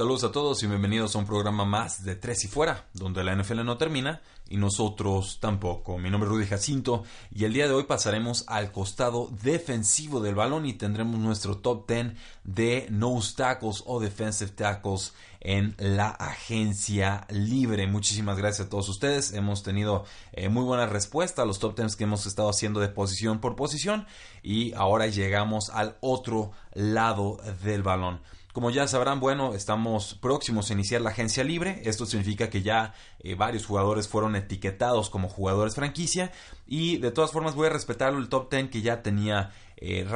Saludos a todos y bienvenidos a un programa más de Tres y Fuera, donde la NFL no termina y nosotros tampoco. Mi nombre es Rudy Jacinto y el día de hoy pasaremos al costado defensivo del balón y tendremos nuestro top 10 de nose tackles o defensive tackles en la agencia libre. Muchísimas gracias a todos ustedes. Hemos tenido eh, muy buena respuesta a los top 10 que hemos estado haciendo de posición por posición y ahora llegamos al otro lado del balón. Como ya sabrán, bueno, estamos próximos a iniciar la agencia libre. Esto significa que ya eh, varios jugadores fueron etiquetados como jugadores franquicia. Y de todas formas voy a respetar el top 10 que ya tenía eh,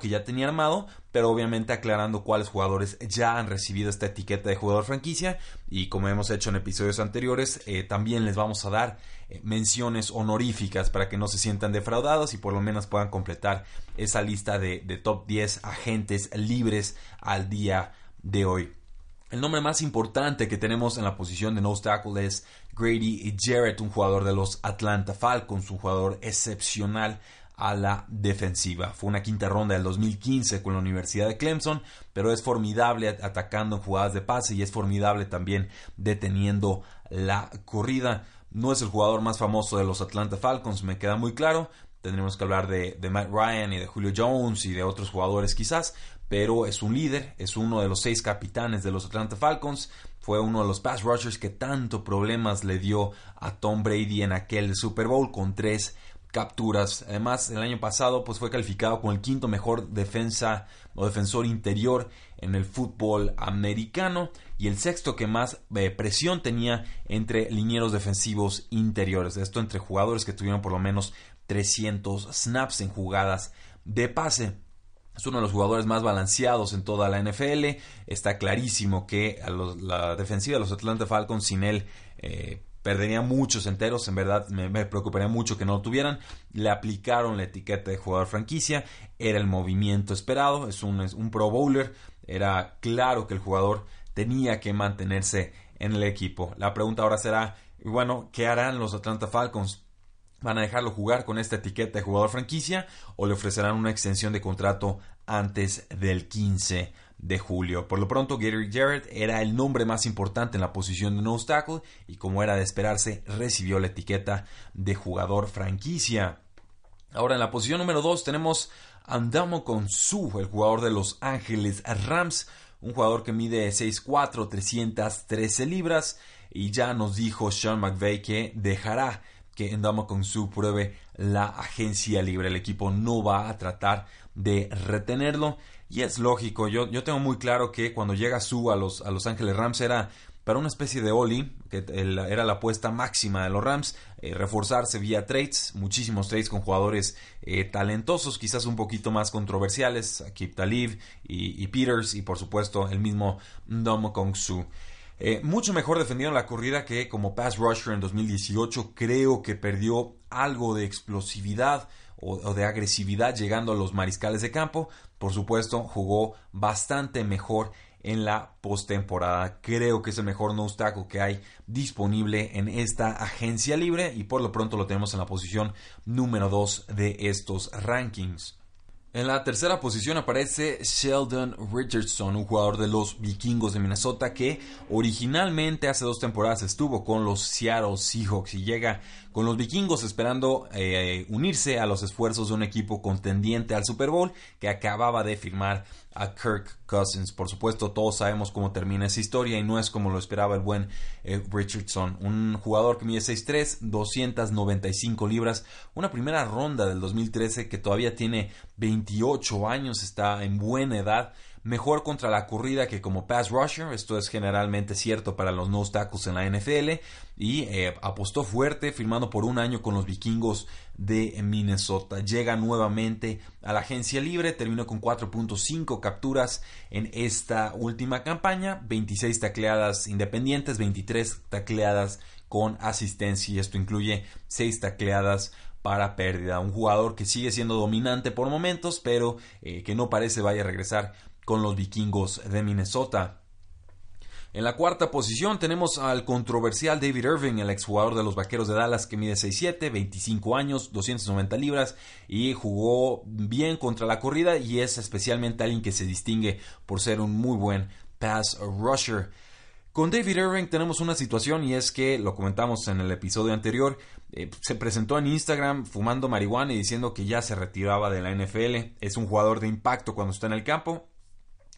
que ya tenía armado. Pero obviamente aclarando cuáles jugadores ya han recibido esta etiqueta de jugador franquicia. Y como hemos hecho en episodios anteriores, eh, también les vamos a dar menciones honoríficas para que no se sientan defraudados y por lo menos puedan completar esa lista de, de top 10 agentes libres al día de hoy. El nombre más importante que tenemos en la posición de nose tackle es Grady Jarrett, un jugador de los Atlanta Falcons, un jugador excepcional a la defensiva. Fue una quinta ronda del 2015 con la Universidad de Clemson, pero es formidable atacando en jugadas de pase y es formidable también deteniendo la corrida. No es el jugador más famoso de los Atlanta Falcons, me queda muy claro. Tendremos que hablar de, Matt Ryan y de Julio Jones y de otros jugadores quizás, pero es un líder, es uno de los seis capitanes de los Atlanta Falcons, fue uno de los pass rushers que tanto problemas le dio a Tom Brady en aquel Super Bowl con tres capturas. Además, el año pasado pues, fue calificado como el quinto mejor defensa o defensor interior en el fútbol americano y el sexto que más eh, presión tenía entre linieros defensivos interiores. Esto entre jugadores que tuvieron por lo menos 300 snaps en jugadas de pase. Es uno de los jugadores más balanceados en toda la NFL. Está clarísimo que la defensiva de los Atlanta Falcons sin él eh, perdería muchos enteros. En verdad me, preocuparía mucho que no lo tuvieran. Le aplicaron la etiqueta de jugador franquicia. Era el movimiento esperado. Es un, es un pro bowler. Era claro que el jugador tenía que mantenerse en el equipo. La pregunta ahora será, bueno, ¿qué harán los Atlanta Falcons? ¿Van a dejarlo jugar con esta etiqueta de jugador franquicia o le ofrecerán una extensión de contrato antes del 15 de julio? Por lo pronto, Gary Jarrett era el nombre más importante en la posición de nose tackle y como era de esperarse, recibió la etiqueta de jugador franquicia. Ahora en la posición número 2 tenemos Andamo Su, el jugador de Los Ángeles Rams un jugador que mide 6'4, 313 libras, y ya nos dijo Sean McVay que dejará que con su pruebe la agencia libre. El equipo no va a tratar de retenerlo. Y es lógico, yo, yo tengo muy claro que cuando llega Su a los, a los Ángeles Rams era para una especie de Oli, que era la apuesta máxima de los Rams, eh, reforzarse vía trades, muchísimos trades con jugadores eh, talentosos, quizás un poquito más controversiales, Akip Talib y, Peters, y por supuesto el mismo Ndom Kong Su. Eh, mucho mejor defendido en la corrida que como pass rusher en 2018. Creo que perdió algo de explosividad o, de agresividad llegando a los mariscales de campo. Por supuesto, jugó bastante mejor en la postemporada. Creo que es el mejor nose tackle que hay disponible en esta agencia libre y por lo pronto lo tenemos en la posición número 2 de estos rankings. En la tercera posición aparece Sheldon Richardson, un jugador de los vikingos de Minnesota que originalmente hace dos temporadas estuvo con los Seattle Seahawks y llega con los vikingos esperando eh, unirse a los esfuerzos de un equipo contendiente al Super Bowl que acababa de firmar a Kirk Cousins. Por supuesto, todos sabemos cómo termina esa historia y no es como lo esperaba el buen eh, Richardson. Un jugador que mide 6'3, 295 libras, una primera ronda del 2013 que todavía tiene 28 años, está en buena edad mejor contra la corrida que como pass rusher. Esto es generalmente cierto para los no tackles en la NFL. Y eh, apostó fuerte, firmando por un año con los vikingos de Minnesota. Llega nuevamente a la agencia libre, terminó con 4.5 capturas en esta última campaña, 26 tacleadas independientes, 23 tacleadas con asistencia y esto incluye 6 tacleadas para pérdida. Un jugador que sigue siendo dominante por momentos, pero eh, que no parece vaya a regresar con los vikingos de Minnesota. En la cuarta posición tenemos al controversial David Irving, el exjugador de los Vaqueros de Dallas que mide 6'7, 25 años, 290 libras y jugó bien contra la corrida y es especialmente alguien que se distingue por ser un muy buen pass rusher. Con David Irving tenemos una situación y es que, lo comentamos en el episodio anterior, eh, se presentó en Instagram fumando marihuana y diciendo que ya se retiraba de la NFL. Es un jugador de impacto cuando está en el campo.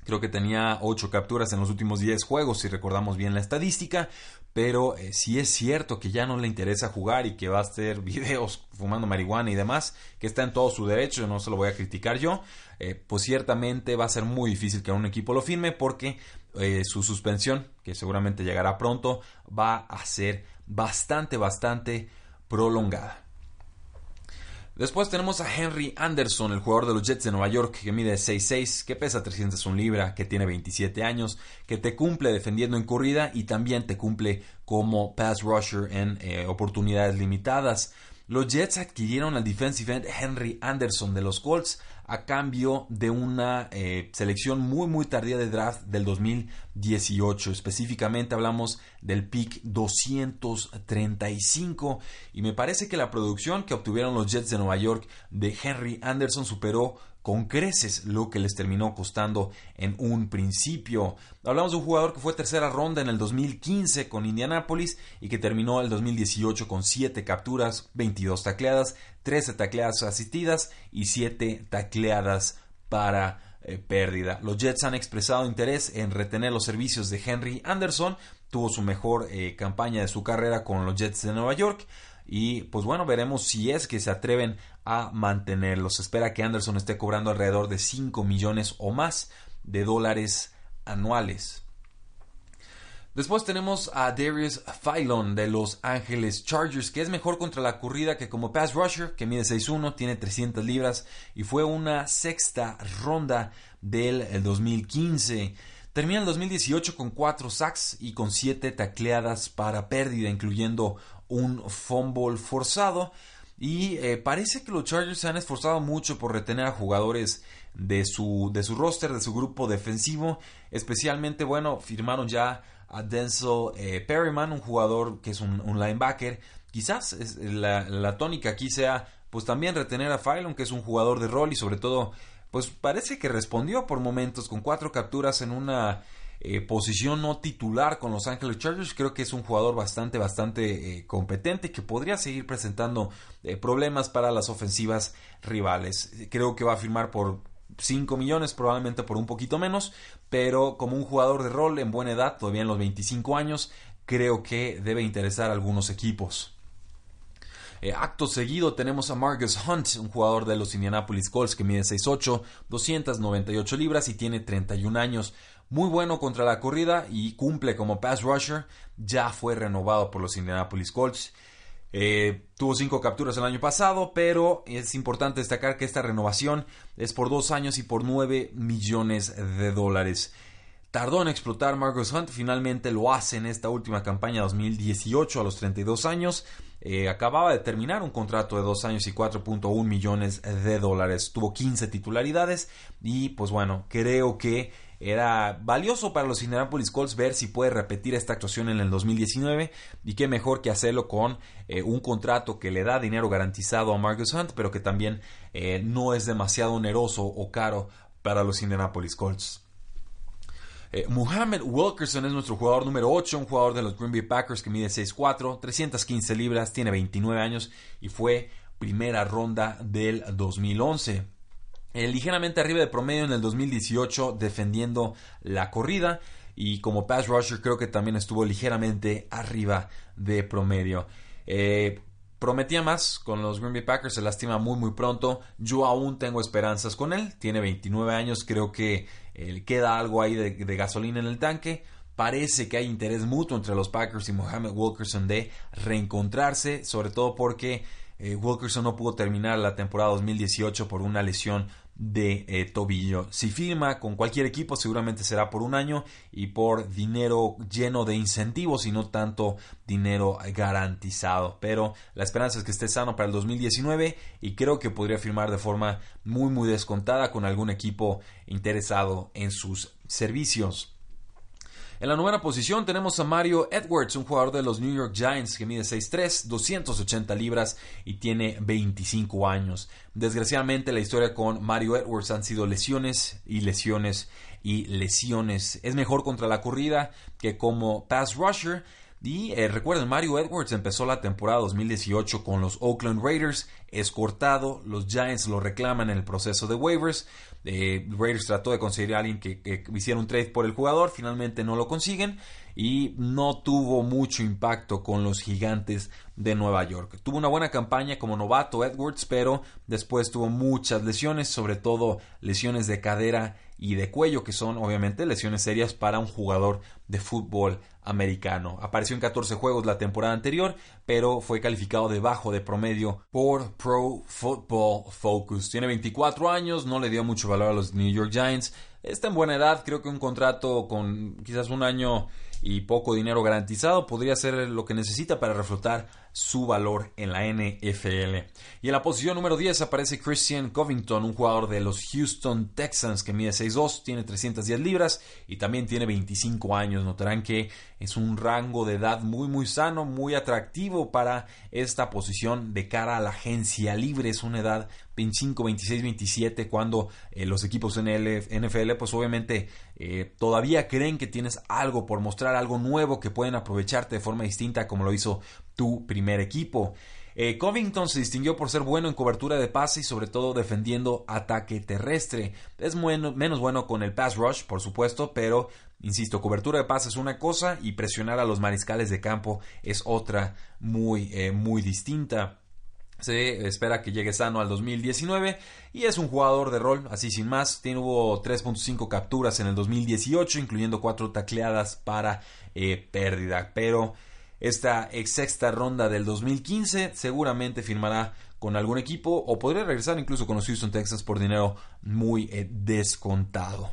Creo que tenía 8 capturas en los últimos 10 juegos, si recordamos bien la estadística. Pero eh, si es cierto que ya no le interesa jugar y que va a hacer videos fumando marihuana y demás, que está en todo su derecho, no se lo voy a criticar yo, eh, pues ciertamente va a ser muy difícil que un equipo lo firme porque eh, su suspensión, que seguramente llegará pronto, va a ser bastante, bastante prolongada. Después tenemos a Henry Anderson, el jugador de los Jets de Nueva York, que mide 6'6, que pesa 301 libra, que tiene 27 años, que te cumple defendiendo en corrida y también te cumple como pass rusher en eh, oportunidades limitadas. Los Jets adquirieron al defensive end Henry Anderson de los Colts a cambio de una eh, selección muy muy tardía de draft del 2018. Específicamente hablamos del pick 235 y me parece que la producción que obtuvieron los Jets de Nueva York de Henry Anderson superó con creces lo que les terminó costando en un principio. Hablamos de un jugador que fue tercera ronda en el 2015 con Indianapolis y que terminó el 2018 con 7 capturas, 22 tacleadas, 13 tacleadas asistidas y 7 tacleadas para eh, pérdida. Los Jets han expresado interés en retener los servicios de Henry Anderson. Tuvo su mejor eh, campaña de su carrera con los Jets de Nueva York. Y pues bueno, veremos si es que se atreven a mantenerlos. Se espera que Anderson esté cobrando alrededor de 5 millones o más de dólares anuales. Después tenemos a Darius Phylon de Los Ángeles Chargers, que es mejor contra la corrida que como pass rusher, que mide 6'1, tiene 300 libras y fue una sexta ronda del 2015. Termina el 2018 con 4 sacks y con 7 tacleadas para pérdida, incluyendo un fumble forzado. Y eh, parece que los Chargers se han esforzado mucho por retener a jugadores de su, de su roster, de su grupo defensivo. Especialmente, bueno, firmaron ya a Denzel eh, Perryman, un jugador que es un, linebacker. Quizás la, la, tónica aquí sea, pues también retener a Phylon, que es un jugador de rol y sobre todo, pues parece que respondió por momentos con cuatro capturas en una eh, posición no titular con Los Angeles Chargers. Creo que es un jugador bastante, bastante eh, competente que podría seguir presentando eh, problemas para las ofensivas rivales. Creo que va a firmar por 5 millones, probablemente por un poquito menos, pero como un jugador de rol en buena edad, todavía en los 25 años, creo que debe interesar a algunos equipos. acto seguido tenemos a Marcus Hunt, un jugador de los Indianapolis Colts que mide 6'8, 298 libras y tiene 31 años muy bueno contra la corrida y cumple como pass rusher. Ya fue renovado por los Indianapolis Colts. Eh, tuvo cinco capturas el año pasado, pero es importante destacar que esta renovación es por dos años y por nueve millones de dólares. Tardó en explotar Marcus Hunt, finalmente lo hace en esta última campaña 2018 a los 32 años. Eh, acababa de terminar un contrato de dos años y 4.1 millones de dólares. Tuvo 15 titularidades y pues bueno, creo que era valioso para los Indianapolis Colts ver si puede repetir esta actuación en el 2019 y qué mejor que hacerlo con eh, un contrato que le da dinero garantizado a Marcus Hunt, pero que también eh, no es demasiado oneroso o caro para los Indianapolis Colts. Eh, Muhammad Wilkerson es nuestro jugador número 8, un jugador de los Green Bay Packers que mide 6'4, 315 libras, tiene 29 años y fue primera ronda del 2011. Eh, ligeramente arriba de promedio en el 2018 defendiendo la corrida y como pass rusher creo que también estuvo ligeramente arriba de promedio. Eh, prometía más con los Green Bay Packers, se lastima muy muy pronto. Yo aún tengo esperanzas con él, tiene 29 años, creo que eh, queda algo ahí de, gasolina en el tanque. Parece que hay interés mutuo entre los Packers y Mohamed Wilkerson de reencontrarse, sobre todo porque eh, Wilkerson no pudo terminar la temporada 2018 por una lesión de eh, tobillo. Si firma con cualquier equipo seguramente será por un año y por dinero lleno de incentivos y no tanto dinero garantizado. Pero la esperanza es que esté sano para el 2019 y creo que podría firmar de forma muy muy descontada con algún equipo interesado en sus servicios. En la novena posición tenemos a Mario Edwards, un jugador de los New York Giants que mide 6'3, 280 libras y tiene 25 años. Desgraciadamente la historia con Mario Edwards han sido lesiones y lesiones y lesiones. Es mejor contra la corrida que como pass rusher. Y eh, recuerden, Mario Edwards empezó la temporada 2018 con los Oakland Raiders, es cortado, los Giants lo reclaman en el proceso de waivers, eh, Raiders trató de conseguir a alguien que, hiciera un trade por el jugador, finalmente no lo consiguen y no tuvo mucho impacto con los gigantes de Nueva York. Tuvo una buena campaña como novato Edwards, pero después tuvo muchas lesiones, sobre todo lesiones de cadera y de cuello, que son obviamente lesiones serias para un jugador de fútbol americano. Apareció en 14 juegos la temporada anterior, pero fue calificado debajo de promedio por Pro Football Focus. Tiene 24 años, no le dio mucho valor a los New York Giants. Está en buena edad, creo que un contrato con quizás un año y poco dinero garantizado podría ser lo que necesita para reflotar su valor en la NFL. Y en la posición número 10 aparece Christian Covington, un jugador de los Houston Texans que mide 6'2, tiene 310 libras y también tiene 25 años. Notarán que es un rango de edad muy muy sano, muy atractivo para esta posición de cara a la agencia libre. Es una edad 25, 26, 27 cuando eh, los equipos en el NFL pues obviamente eh, todavía creen que tienes algo por mostrar, algo nuevo que pueden aprovecharte de forma distinta como lo hizo tu primer equipo. Eh, Covington se distinguió por ser bueno en cobertura de pase y sobre todo defendiendo ataque terrestre. Es menos bueno con el pass rush, por supuesto, pero insisto, cobertura de pase es una cosa y presionar a los mariscales de campo es otra muy, muy distinta. Se espera que llegue sano al 2019 y es un jugador de rol, así sin más. Tiene, hubo 3.5 capturas en el 2018, incluyendo 4 tacleadas para eh, pérdida. Pero esta ex sexta ronda del 2015 seguramente firmará con algún equipo o podría regresar incluso con los Houston Texas por dinero muy eh, descontado.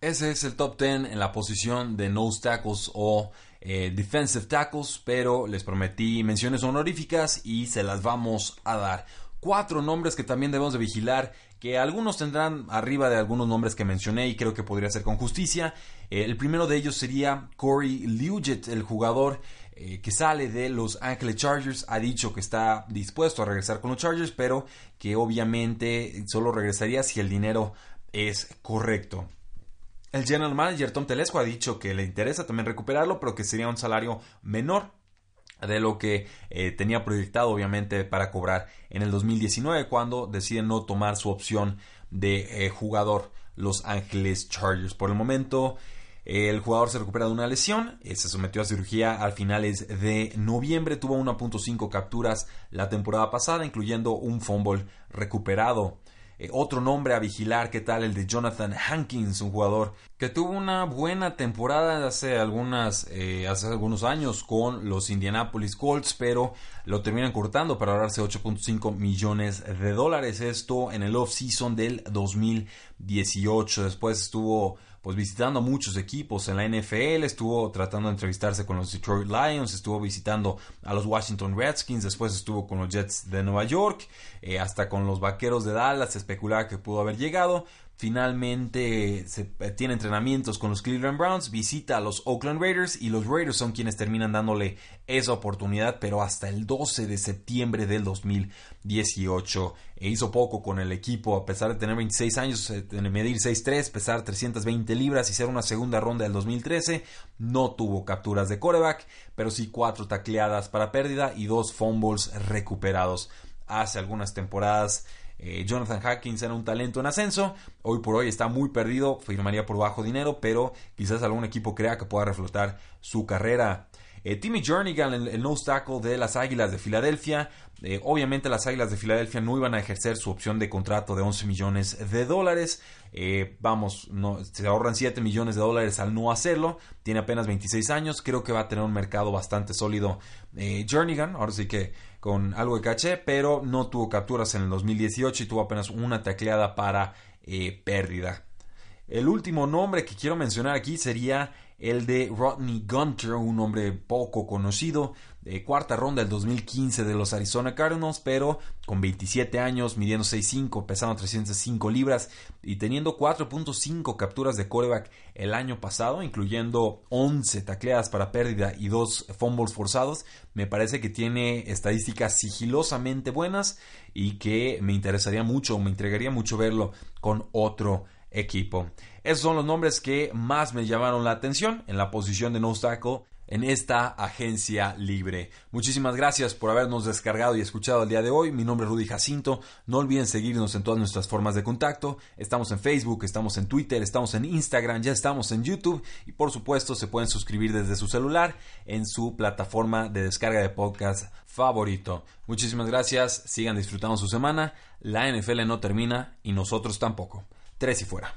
Ese es el top 10 en la posición de nose tackles o eh, defensive tackles, pero les prometí menciones honoríficas y se las vamos a dar. Cuatro nombres que también debemos de vigilar, que algunos tendrán arriba de algunos nombres que mencioné y creo que podría ser con justicia. Eh, el primero de ellos sería Corey Liuget, el jugador eh, que sale de los Angeles Chargers, ha dicho que está dispuesto a regresar con los Chargers, pero que obviamente solo regresaría si el dinero es correcto. El general manager Tom Telesco ha dicho que le interesa también recuperarlo, pero que sería un salario menor de lo que eh, tenía proyectado obviamente para cobrar en el 2019 cuando deciden no tomar su opción de eh, jugador Los Ángeles Chargers. Por el momento el jugador se recupera de una lesión, eh, se sometió a cirugía al finales de noviembre, tuvo 1.5 capturas la temporada pasada, incluyendo un fumble recuperado. Eh, otro nombre a vigilar, ¿qué tal? El de Jonathan Hankins, un jugador que tuvo una buena temporada hace, algunas, eh, hace algunos años con los Indianapolis Colts, pero lo terminan cortando para ahorrarse 8.5 millones de dólares. Esto en el off-season del 2018. Después estuvo pues visitando muchos equipos en la NFL, estuvo tratando de entrevistarse con los Detroit Lions, estuvo visitando a los Washington Redskins, después estuvo con los Jets de Nueva York, eh, hasta con los Vaqueros de Dallas, especulaba que pudo haber llegado, Finalmente eh, tiene entrenamientos con los Cleveland Browns, visita a los Oakland Raiders y los Raiders son quienes terminan dándole esa oportunidad, pero hasta el 12 de septiembre del 2018 e hizo poco con el equipo, a pesar de tener 26 años, eh, medir 6'3, pesar 320 libras y ser una segunda ronda del 2013, no tuvo capturas de coreback, pero sí cuatro tacleadas para pérdida y dos fumbles recuperados. Hace algunas temporadas eh, Jonathan Hackins era un talento en ascenso, hoy por hoy está muy perdido, firmaría por bajo dinero, pero quizás algún equipo crea que pueda reflotar su carrera. Eh, Timmy Jernigan, el, el nose tackle de las Águilas de Filadelfia. Eh, obviamente las Águilas de Filadelfia no iban a ejercer su opción de contrato de 11 millones de dólares. Vamos, no, se ahorran 7 millones de dólares al no hacerlo. Tiene apenas 26 años. Creo que va a tener un mercado bastante sólido. Jernigan, ahora sí que con algo de caché, pero no tuvo capturas en el 2018 y tuvo apenas una tacleada para pérdida. El último nombre que quiero mencionar aquí sería el de Rodney Gunter, un hombre poco conocido, de cuarta ronda del 2015 de los Arizona Cardinals, pero con 27 años, midiendo 6'5, pesando 305 libras y teniendo 4.5 capturas de coreback el año pasado, incluyendo 11 tacleadas para pérdida y 2 fumbles forzados, me parece que tiene estadísticas sigilosamente buenas y que me interesaría mucho, me entregaría mucho verlo con otro equipo. Esos son los nombres que más me llamaron la atención en la posición de no tackle en esta agencia libre. Muchísimas gracias por habernos descargado y escuchado el día de hoy. Mi nombre es Rudy Jacinto. No olviden seguirnos en todas nuestras formas de contacto. Estamos en Facebook, estamos en Twitter, estamos en Instagram, ya estamos en YouTube y por supuesto se pueden suscribir desde su celular en su plataforma de descarga de podcast favorito. Muchísimas gracias. Sigan disfrutando su semana. La NFL no termina y nosotros tampoco. Tres y fuera.